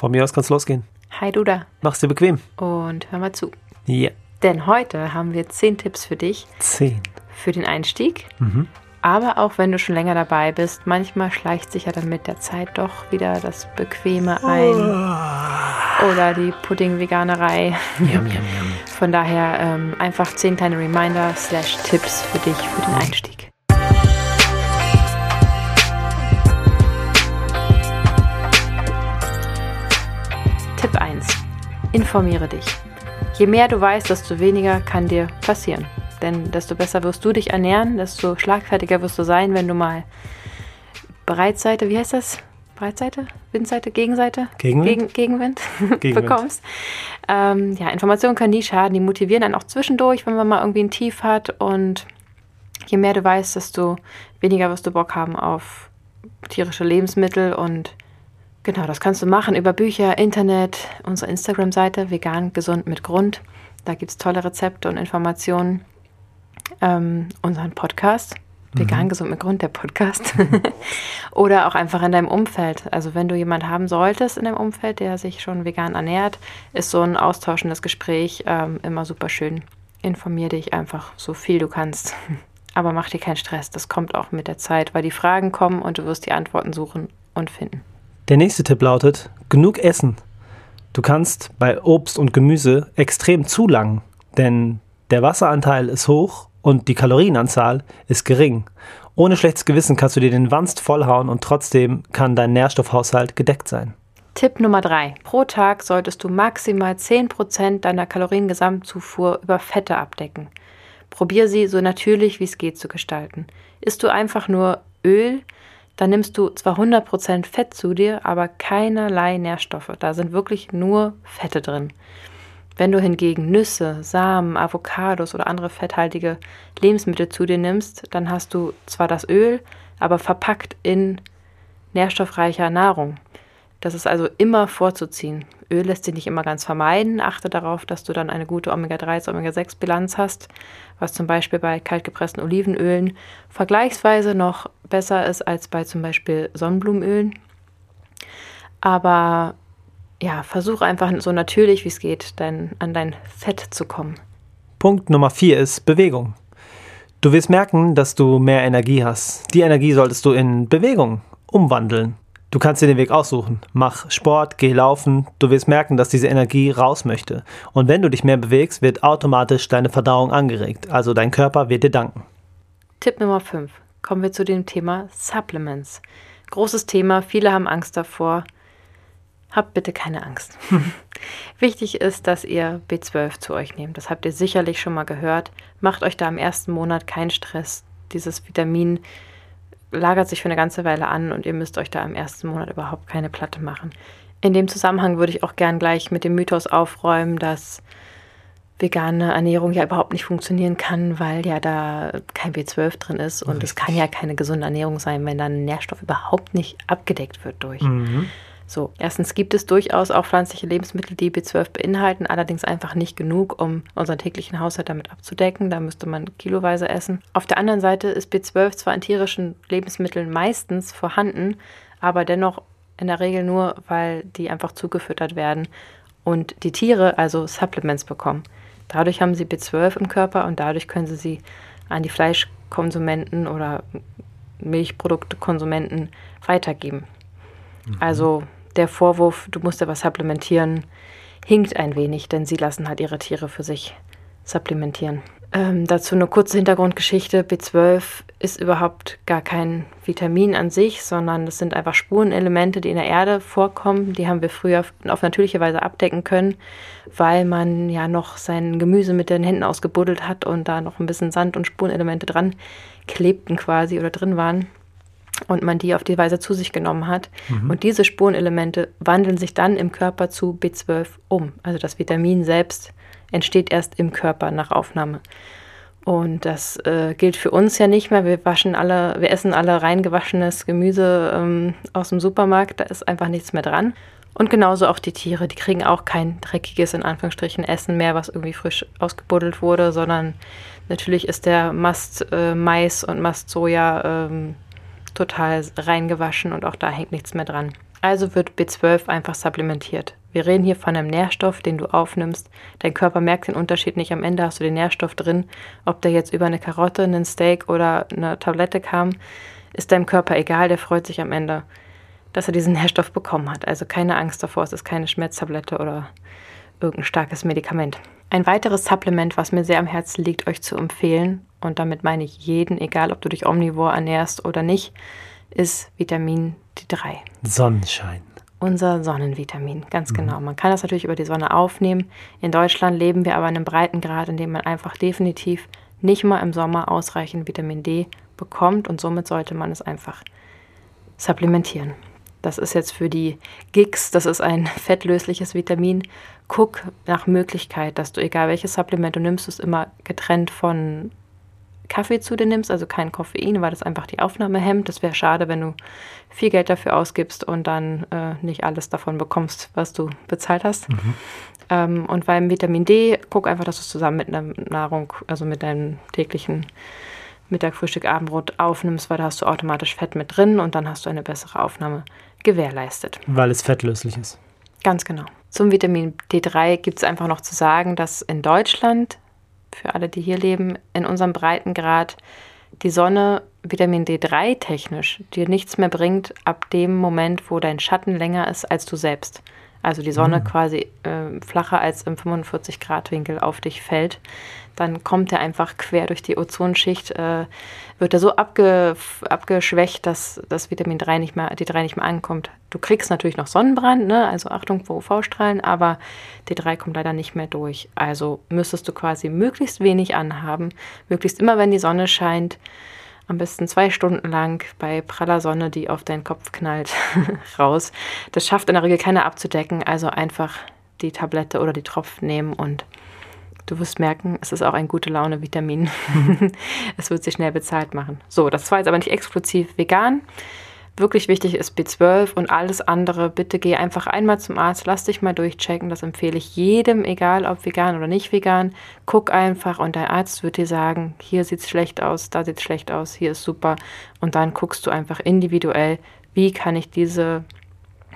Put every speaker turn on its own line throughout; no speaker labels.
Von mir aus kann es losgehen.
Hi Duda.
Mach's dir bequem.
Und hör mal zu.
Ja.
Denn heute haben wir zehn Tipps für dich
Zehn.
für den Einstieg.
Mhm.
Aber auch wenn du schon länger dabei bist, manchmal schleicht sich ja dann mit der Zeit doch wieder das Bequeme ein. Oder die Pudding-Veganerei.
Yum, yum, yum.
Von daher ähm, einfach zehn kleine Reminder slash Tipps für dich für den Einstieg. Informiere dich. Je mehr du weißt, desto weniger kann dir passieren. Denn desto besser wirst du dich ernähren, desto schlagfertiger wirst du sein, wenn du mal Breitseite, wie heißt das? Breitseite? Windseite? Gegenseite?
Gegenwind?
Gegen, Gegenwind,
Gegenwind.
bekommst. Ähm, ja, Informationen können nie schaden, die motivieren dann auch zwischendurch, wenn man mal irgendwie ein Tief hat. Und je mehr du weißt, desto weniger wirst du Bock haben auf tierische Lebensmittel und Genau, das kannst du machen über Bücher, Internet, unsere Instagram-Seite vegan gesund mit Grund. Da gibt es tolle Rezepte und Informationen. Ähm, unseren Podcast, vegan gesund mit Grund, der Podcast. Oder auch einfach in deinem Umfeld. Also wenn du jemanden haben solltest in deinem Umfeld, der sich schon vegan ernährt, ist so ein austauschendes Gespräch ähm, immer super schön. Informier dich einfach so viel du kannst. Aber mach dir keinen Stress, das kommt auch mit der Zeit, weil die Fragen kommen und du wirst die Antworten suchen und finden.
Der nächste Tipp lautet: genug essen. Du kannst bei Obst und Gemüse extrem zulangen, denn der Wasseranteil ist hoch und die Kalorienanzahl ist gering. Ohne schlechtes Gewissen kannst du dir den Wanst vollhauen und trotzdem kann dein Nährstoffhaushalt gedeckt sein.
Tipp Nummer 3. Pro Tag solltest du maximal 10% deiner Kaloriengesamtzufuhr über Fette abdecken. Probier sie so natürlich wie es geht zu gestalten. Isst du einfach nur Öl, dann nimmst du zwar 100% Fett zu dir, aber keinerlei Nährstoffe. Da sind wirklich nur Fette drin. Wenn du hingegen Nüsse, Samen, Avocados oder andere fetthaltige Lebensmittel zu dir nimmst, dann hast du zwar das Öl, aber verpackt in nährstoffreicher Nahrung. Das ist also immer vorzuziehen. Öl lässt sich nicht immer ganz vermeiden. Achte darauf, dass du dann eine gute Omega-3 Omega-6-Bilanz hast, was zum Beispiel bei kaltgepressten Olivenölen vergleichsweise noch besser ist als bei zum Beispiel Sonnenblumenölen. Aber ja, versuch einfach so natürlich wie es geht, dein, an dein Fett zu kommen.
Punkt Nummer 4 ist Bewegung. Du wirst merken, dass du mehr Energie hast. Die Energie solltest du in Bewegung umwandeln. Du kannst dir den Weg aussuchen. Mach Sport, geh laufen. Du wirst merken, dass diese Energie raus möchte. Und wenn du dich mehr bewegst, wird automatisch deine Verdauung angeregt. Also dein Körper wird dir danken.
Tipp Nummer 5. Kommen wir zu dem Thema Supplements. Großes Thema, viele haben Angst davor. Habt bitte keine Angst. Wichtig ist, dass ihr B12 zu euch nehmt. Das habt ihr sicherlich schon mal gehört. Macht euch da im ersten Monat keinen Stress. Dieses Vitamin lagert sich für eine ganze Weile an und ihr müsst euch da im ersten Monat überhaupt keine Platte machen. In dem Zusammenhang würde ich auch gern gleich mit dem Mythos aufräumen, dass vegane Ernährung ja überhaupt nicht funktionieren kann, weil ja da kein B12 drin ist und es kann ja keine gesunde Ernährung sein, wenn dann Nährstoff überhaupt nicht abgedeckt wird durch. So, erstens gibt es durchaus auch pflanzliche Lebensmittel, die B12 beinhalten, allerdings einfach nicht genug, um unseren täglichen Haushalt damit abzudecken. Da müsste man kiloweise essen. Auf der anderen Seite ist B12 zwar in tierischen Lebensmitteln meistens vorhanden, aber dennoch in der Regel nur, weil die einfach zugefüttert werden und die Tiere also Supplements bekommen. Dadurch haben sie B12 im Körper und dadurch können sie sie an die Fleischkonsumenten oder Milchproduktekonsumenten weitergeben. Also der Vorwurf, du musst ja was supplementieren, hinkt ein wenig, denn sie lassen halt ihre Tiere für sich supplementieren. Ähm, dazu eine kurze Hintergrundgeschichte. B12 ist überhaupt gar kein Vitamin an sich, sondern das sind einfach Spurenelemente, die in der Erde vorkommen. Die haben wir früher auf natürliche Weise abdecken können, weil man ja noch sein Gemüse mit den Händen ausgebuddelt hat und da noch ein bisschen Sand und Spurenelemente dran klebten quasi oder drin waren und man die auf die Weise zu sich genommen hat. Und diese Spurenelemente wandeln sich dann im Körper zu B12 um. Also das Vitamin selbst entsteht erst im Körper nach Aufnahme. Und das äh, gilt für uns ja nicht mehr. Wir waschen alle, wir essen alle reingewaschenes Gemüse ähm, aus dem Supermarkt. Da ist einfach nichts mehr dran. Und genauso auch die Tiere. Die kriegen auch kein dreckiges, in Anführungsstrichen, Essen mehr, was irgendwie frisch ausgebuddelt wurde, sondern natürlich ist der Mast äh, Mais und Mast Soja ähm, total reingewaschen und auch da hängt nichts mehr dran. Also wird B12 einfach supplementiert. Wir reden hier von einem Nährstoff, den du aufnimmst. Dein Körper merkt den Unterschied nicht. Am Ende hast du den Nährstoff drin. Ob der jetzt über eine Karotte, einen Steak oder eine Tablette kam, ist deinem Körper egal. Der freut sich am Ende, dass er diesen Nährstoff bekommen hat. Also keine Angst davor, es ist keine Schmerztablette oder irgendein starkes Medikament. Ein weiteres Supplement, was mir sehr am Herzen liegt, euch zu empfehlen, und damit meine ich jeden, egal ob du dich omnivor ernährst oder nicht, ist Vitamin D3.
Sonnenschein.
Unser Sonnenvitamin, ganz mhm. genau. Man kann das natürlich über die Sonne aufnehmen. In Deutschland leben wir aber in einem breiten Grad, in dem man einfach definitiv nicht mal im Sommer ausreichend Vitamin D bekommt und somit sollte man es einfach supplementieren. Das ist jetzt für die Gigs, das ist ein fettlösliches Vitamin. Guck nach Möglichkeit, dass du, egal welches Supplement du nimmst, es immer getrennt von Kaffee zu dir nimmst, also kein Koffein, weil das einfach die Aufnahme hemmt. Das wäre schade, wenn du viel Geld dafür ausgibst und dann äh, nicht alles davon bekommst, was du bezahlt hast. Mhm. Ähm, und beim Vitamin D, guck einfach, dass du es zusammen mit einer Nahrung, also mit deinem täglichen Mittag, Frühstück, Abendbrot aufnimmst, weil da hast du automatisch Fett mit drin und dann hast du eine bessere Aufnahme gewährleistet.
Weil es fettlöslich ist.
Ganz genau. Zum Vitamin D3 gibt es einfach noch zu sagen, dass in Deutschland für alle, die hier leben, in unserem Breitengrad die Sonne Vitamin D3 technisch dir nichts mehr bringt ab dem Moment, wo dein Schatten länger ist als du selbst. Also die Sonne mhm. quasi äh, flacher als im 45 Grad Winkel auf dich fällt dann kommt er einfach quer durch die Ozonschicht, äh, wird er so abge, abgeschwächt, dass das Vitamin 3 nicht mehr, D3 nicht mehr ankommt. Du kriegst natürlich noch Sonnenbrand, ne? also Achtung vor UV-Strahlen, aber D3 kommt leider nicht mehr durch. Also müsstest du quasi möglichst wenig anhaben, möglichst immer, wenn die Sonne scheint, am besten zwei Stunden lang bei praller Sonne, die auf deinen Kopf knallt, raus. Das schafft in der Regel keiner abzudecken, also einfach die Tablette oder die Tropfen nehmen und Du wirst merken, es ist auch ein gute Laune-Vitamin. es wird sich schnell bezahlt machen. So, das war jetzt aber nicht exklusiv vegan. Wirklich wichtig ist B12 und alles andere. Bitte geh einfach einmal zum Arzt, lass dich mal durchchecken. Das empfehle ich jedem, egal ob vegan oder nicht vegan. Guck einfach und dein Arzt wird dir sagen, hier sieht es schlecht aus, da sieht es schlecht aus, hier ist super. Und dann guckst du einfach individuell, wie kann ich diese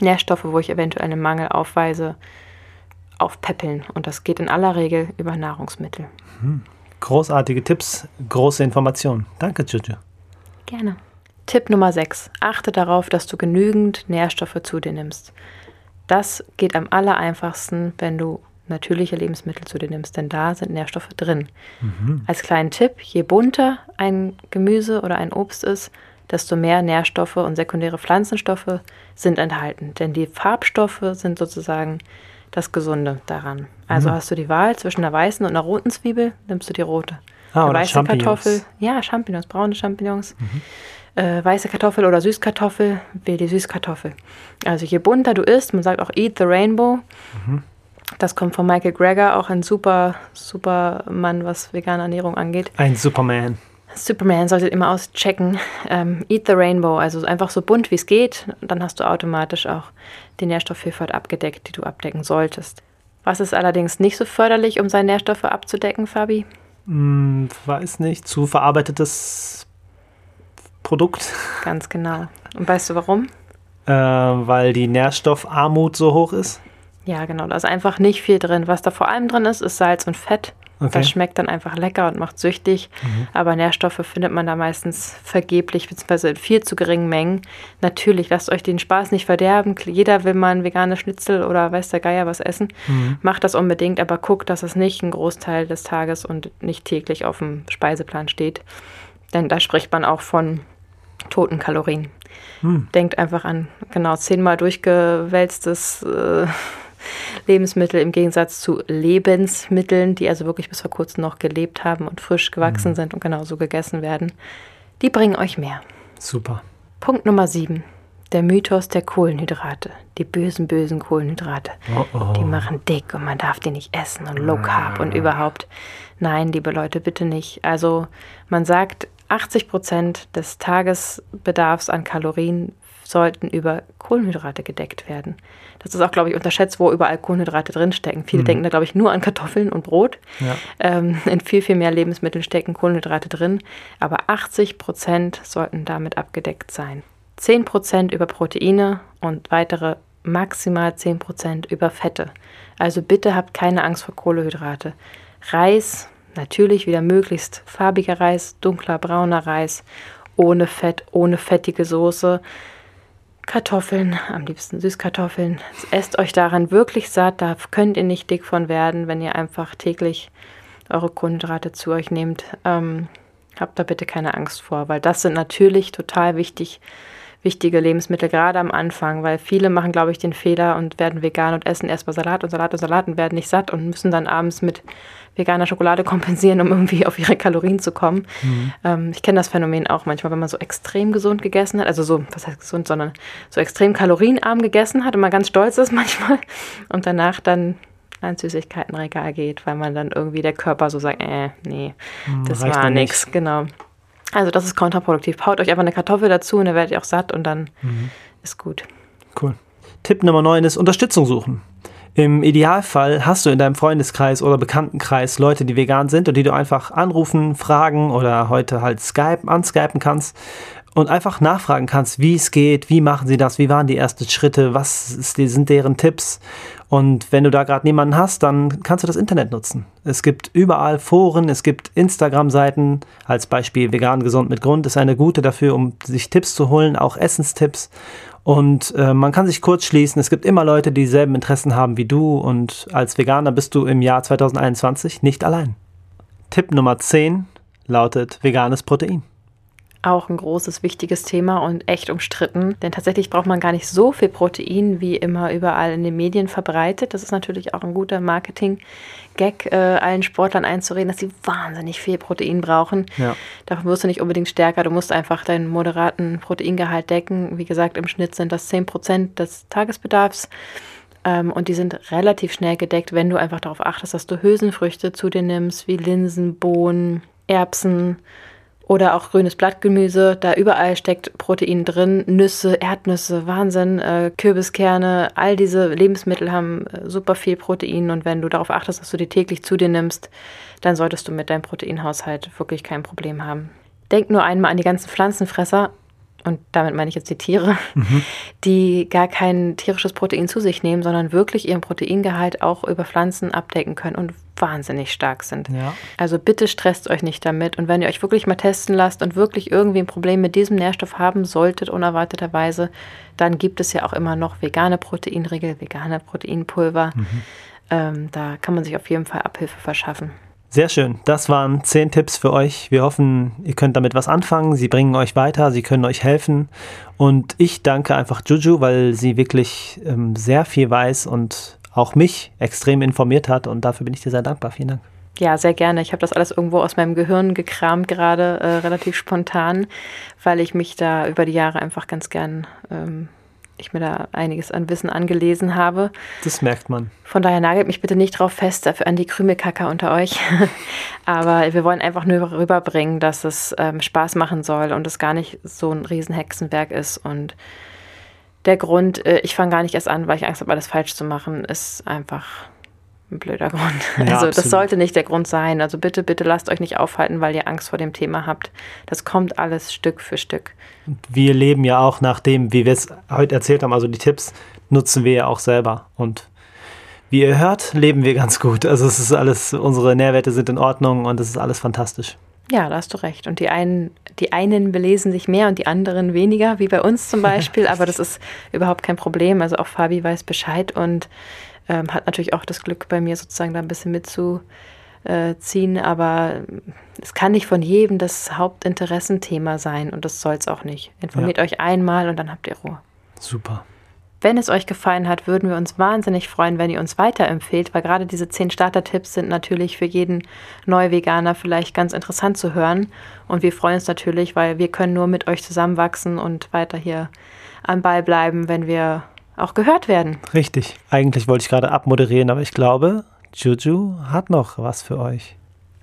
Nährstoffe, wo ich eventuell einen Mangel aufweise, aufpäppeln. Und das geht in aller Regel über Nahrungsmittel.
Hm. Großartige Tipps, große Informationen. Danke, Juju.
Gerne. Tipp Nummer 6. Achte darauf, dass du genügend Nährstoffe zu dir nimmst. Das geht am aller einfachsten, wenn du natürliche Lebensmittel zu dir nimmst, denn da sind Nährstoffe drin. Mhm. Als kleinen Tipp, je bunter ein Gemüse oder ein Obst ist, desto mehr Nährstoffe und sekundäre Pflanzenstoffe sind enthalten. Denn die Farbstoffe sind sozusagen das Gesunde daran. Also mhm. hast du die Wahl zwischen einer weißen und einer roten Zwiebel, nimmst du die rote.
Ah, eine weiße Champignons.
Kartoffel, ja, Champignons, braune Champignons. Mhm. Äh, weiße Kartoffel oder Süßkartoffel, wähl die Süßkartoffel. Also je bunter du isst, man sagt auch Eat the Rainbow. Mhm. Das kommt von Michael Greger, auch ein super, super Mann, was vegane Ernährung angeht.
Ein Superman.
Superman solltet immer auschecken. Ähm, Eat the Rainbow, also einfach so bunt wie es geht. Dann hast du automatisch auch die Nährstoffvielfalt abgedeckt, die du abdecken solltest. Was ist allerdings nicht so förderlich, um seine Nährstoffe abzudecken, Fabi?
Hm, weiß nicht. Zu verarbeitetes Produkt.
Ganz genau. Und weißt du warum?
Äh, weil die Nährstoffarmut so hoch ist?
Ja, genau. Da ist einfach nicht viel drin. Was da vor allem drin ist, ist Salz und Fett. Okay. Das schmeckt dann einfach lecker und macht süchtig. Mhm. Aber Nährstoffe findet man da meistens vergeblich, beziehungsweise in viel zu geringen Mengen. Natürlich, lasst euch den Spaß nicht verderben. Jeder will mal ein veganes Schnitzel oder weiß der Geier was essen. Mhm. Macht das unbedingt, aber guckt, dass es nicht einen Großteil des Tages und nicht täglich auf dem Speiseplan steht. Denn da spricht man auch von toten Kalorien. Mhm. Denkt einfach an genau zehnmal durchgewälztes. Äh, Lebensmittel im Gegensatz zu Lebensmitteln, die also wirklich bis vor kurzem noch gelebt haben und frisch gewachsen mhm. sind und genauso gegessen werden. Die bringen euch mehr.
Super.
Punkt Nummer 7. Der Mythos der Kohlenhydrate. Die bösen, bösen Kohlenhydrate. Oh oh. Die machen dick und man darf die nicht essen und Low Carb ah. und überhaupt. Nein, liebe Leute, bitte nicht. Also man sagt, 80 Prozent des Tagesbedarfs an Kalorien sollten über Kohlenhydrate gedeckt werden. Das ist auch, glaube ich, unterschätzt, wo überall Kohlenhydrate drinstecken. Viele mhm. denken da, glaube ich, nur an Kartoffeln und Brot. Ja. Ähm, in viel, viel mehr Lebensmitteln stecken Kohlenhydrate drin. Aber 80 Prozent sollten damit abgedeckt sein. 10% über Proteine und weitere maximal 10% über Fette. Also bitte habt keine Angst vor Kohlehydrate. Reis, natürlich wieder möglichst farbiger Reis, dunkler brauner Reis, ohne Fett, ohne fettige Soße. Kartoffeln, am liebsten Süßkartoffeln. Esst euch daran wirklich satt, da könnt ihr nicht dick von werden, wenn ihr einfach täglich eure Kohlenhydrate zu euch nehmt. Ähm, habt da bitte keine Angst vor, weil das sind natürlich total wichtig wichtige Lebensmittel, gerade am Anfang, weil viele machen, glaube ich, den Fehler und werden vegan und essen erstmal Salat und Salat und Salat und werden nicht satt und müssen dann abends mit veganer Schokolade kompensieren, um irgendwie auf ihre Kalorien zu kommen. Mhm. Ähm, ich kenne das Phänomen auch manchmal, wenn man so extrem gesund gegessen hat, also so, was heißt gesund, sondern so extrem kalorienarm gegessen hat und man ganz stolz ist manchmal und danach dann ans Süßigkeitenregal geht, weil man dann irgendwie der Körper so sagt, äh, nee, mhm, das war nichts, genau. Also das ist kontraproduktiv. Haut euch einfach eine Kartoffel dazu und dann werdet ihr auch satt und dann mhm. ist gut.
Cool. Tipp Nummer 9 ist Unterstützung suchen. Im Idealfall hast du in deinem Freundeskreis oder Bekanntenkreis Leute, die vegan sind und die du einfach anrufen, fragen oder heute halt Skype, anskypen kannst und einfach nachfragen kannst, wie es geht, wie machen sie das, wie waren die ersten Schritte, was sind deren Tipps. Und wenn du da gerade niemanden hast, dann kannst du das Internet nutzen. Es gibt überall Foren, es gibt Instagram-Seiten, als Beispiel vegan gesund mit Grund ist eine gute dafür, um sich Tipps zu holen, auch Essenstipps. Und äh, man kann sich kurz schließen, es gibt immer Leute, die dieselben Interessen haben wie du und als Veganer bist du im Jahr 2021 nicht allein. Tipp Nummer 10 lautet veganes Protein
auch ein großes, wichtiges Thema und echt umstritten. Denn tatsächlich braucht man gar nicht so viel Protein, wie immer überall in den Medien verbreitet. Das ist natürlich auch ein guter Marketing-Gag, äh, allen Sportlern einzureden, dass sie wahnsinnig viel Protein brauchen. Ja. Davon wirst du nicht unbedingt stärker. Du musst einfach deinen moderaten Proteingehalt decken. Wie gesagt, im Schnitt sind das 10 Prozent des Tagesbedarfs. Ähm, und die sind relativ schnell gedeckt, wenn du einfach darauf achtest, dass du Hülsenfrüchte zu dir nimmst, wie Linsen, Bohnen, Erbsen, oder auch grünes Blattgemüse, da überall steckt Protein drin. Nüsse, Erdnüsse, Wahnsinn, äh, Kürbiskerne, all diese Lebensmittel haben äh, super viel Protein und wenn du darauf achtest, dass du die täglich zu dir nimmst, dann solltest du mit deinem Proteinhaushalt wirklich kein Problem haben. Denk nur einmal an die ganzen Pflanzenfresser, und damit meine ich jetzt die Tiere, mhm. die gar kein tierisches Protein zu sich nehmen, sondern wirklich ihren Proteingehalt auch über Pflanzen abdecken können und wahnsinnig stark sind. Ja. Also bitte stresst euch nicht damit. Und wenn ihr euch wirklich mal testen lasst und wirklich irgendwie ein Problem mit diesem Nährstoff haben solltet, unerwarteterweise, dann gibt es ja auch immer noch vegane Proteinriegel, vegane Proteinpulver. Mhm. Ähm, da kann man sich auf jeden Fall Abhilfe verschaffen.
Sehr schön. Das waren zehn Tipps für euch. Wir hoffen, ihr könnt damit was anfangen. Sie bringen euch weiter, sie können euch helfen. Und ich danke einfach Juju, weil sie wirklich ähm, sehr viel weiß und auch mich extrem informiert hat. Und dafür bin ich dir sehr dankbar. Vielen Dank.
Ja, sehr gerne. Ich habe das alles irgendwo aus meinem Gehirn gekramt, gerade äh, relativ spontan, weil ich mich da über die Jahre einfach ganz gern ähm, ich mir da einiges an Wissen angelesen habe.
Das merkt man.
Von daher nagelt mich bitte nicht drauf fest, dafür an die Krümelkacker unter euch. Aber wir wollen einfach nur rüberbringen, dass es ähm, Spaß machen soll und es gar nicht so ein Riesenhexenwerk ist. Und der Grund, äh, ich fange gar nicht erst an, weil ich Angst habe, alles falsch zu machen, ist einfach ein blöder Grund. Ja, also absolut. das sollte nicht der Grund sein. Also bitte, bitte lasst euch nicht aufhalten, weil ihr Angst vor dem Thema habt. Das kommt alles Stück für Stück.
Wir leben ja auch nach dem, wie wir es heute erzählt haben, also die Tipps nutzen wir ja auch selber. Und wie ihr hört, leben wir ganz gut. Also es ist alles, unsere Nährwerte sind in Ordnung und es ist alles fantastisch.
Ja, da hast du recht. Und die einen, die einen belesen sich mehr und die anderen weniger, wie bei uns zum Beispiel. Aber das ist überhaupt kein Problem. Also auch Fabi weiß Bescheid und ähm, hat natürlich auch das Glück bei mir sozusagen da ein bisschen mitzuziehen, aber es kann nicht von jedem das Hauptinteressenthema sein und das soll es auch nicht. Informiert ja. euch einmal und dann habt ihr Ruhe.
Super.
Wenn es euch gefallen hat, würden wir uns wahnsinnig freuen, wenn ihr uns weiterempfehlt, weil gerade diese zehn Starter-Tipps sind natürlich für jeden Neu-Veganer vielleicht ganz interessant zu hören. Und wir freuen uns natürlich, weil wir können nur mit euch zusammenwachsen und weiter hier am Ball bleiben, wenn wir auch gehört werden.
Richtig. Eigentlich wollte ich gerade abmoderieren, aber ich glaube, Juju hat noch was für euch.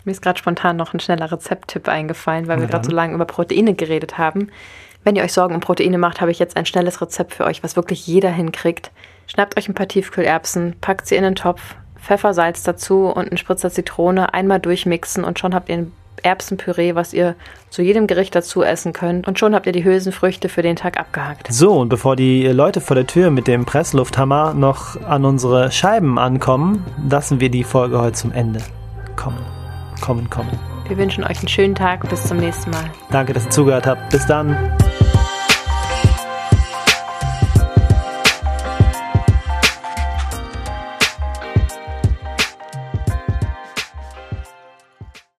Mir ist gerade spontan noch ein schneller Rezepttipp eingefallen, weil Na wir gerade so lange über Proteine geredet haben. Wenn ihr euch Sorgen um Proteine macht, habe ich jetzt ein schnelles Rezept für euch, was wirklich jeder hinkriegt. Schnappt euch ein paar Tiefkühlerbsen, packt sie in den Topf, Pfeffer, Salz dazu und einen Spritzer Zitrone, einmal durchmixen und schon habt ihr ein Erbsenpüree, was ihr zu jedem Gericht dazu essen könnt. Und schon habt ihr die Hülsenfrüchte für den Tag abgehakt.
So, und bevor die Leute vor der Tür mit dem Presslufthammer noch an unsere Scheiben ankommen, lassen wir die Folge heute zum Ende kommen. Kommen, kommen.
Wir wünschen euch einen schönen Tag. Bis zum nächsten Mal.
Danke, dass ihr zugehört habt. Bis dann.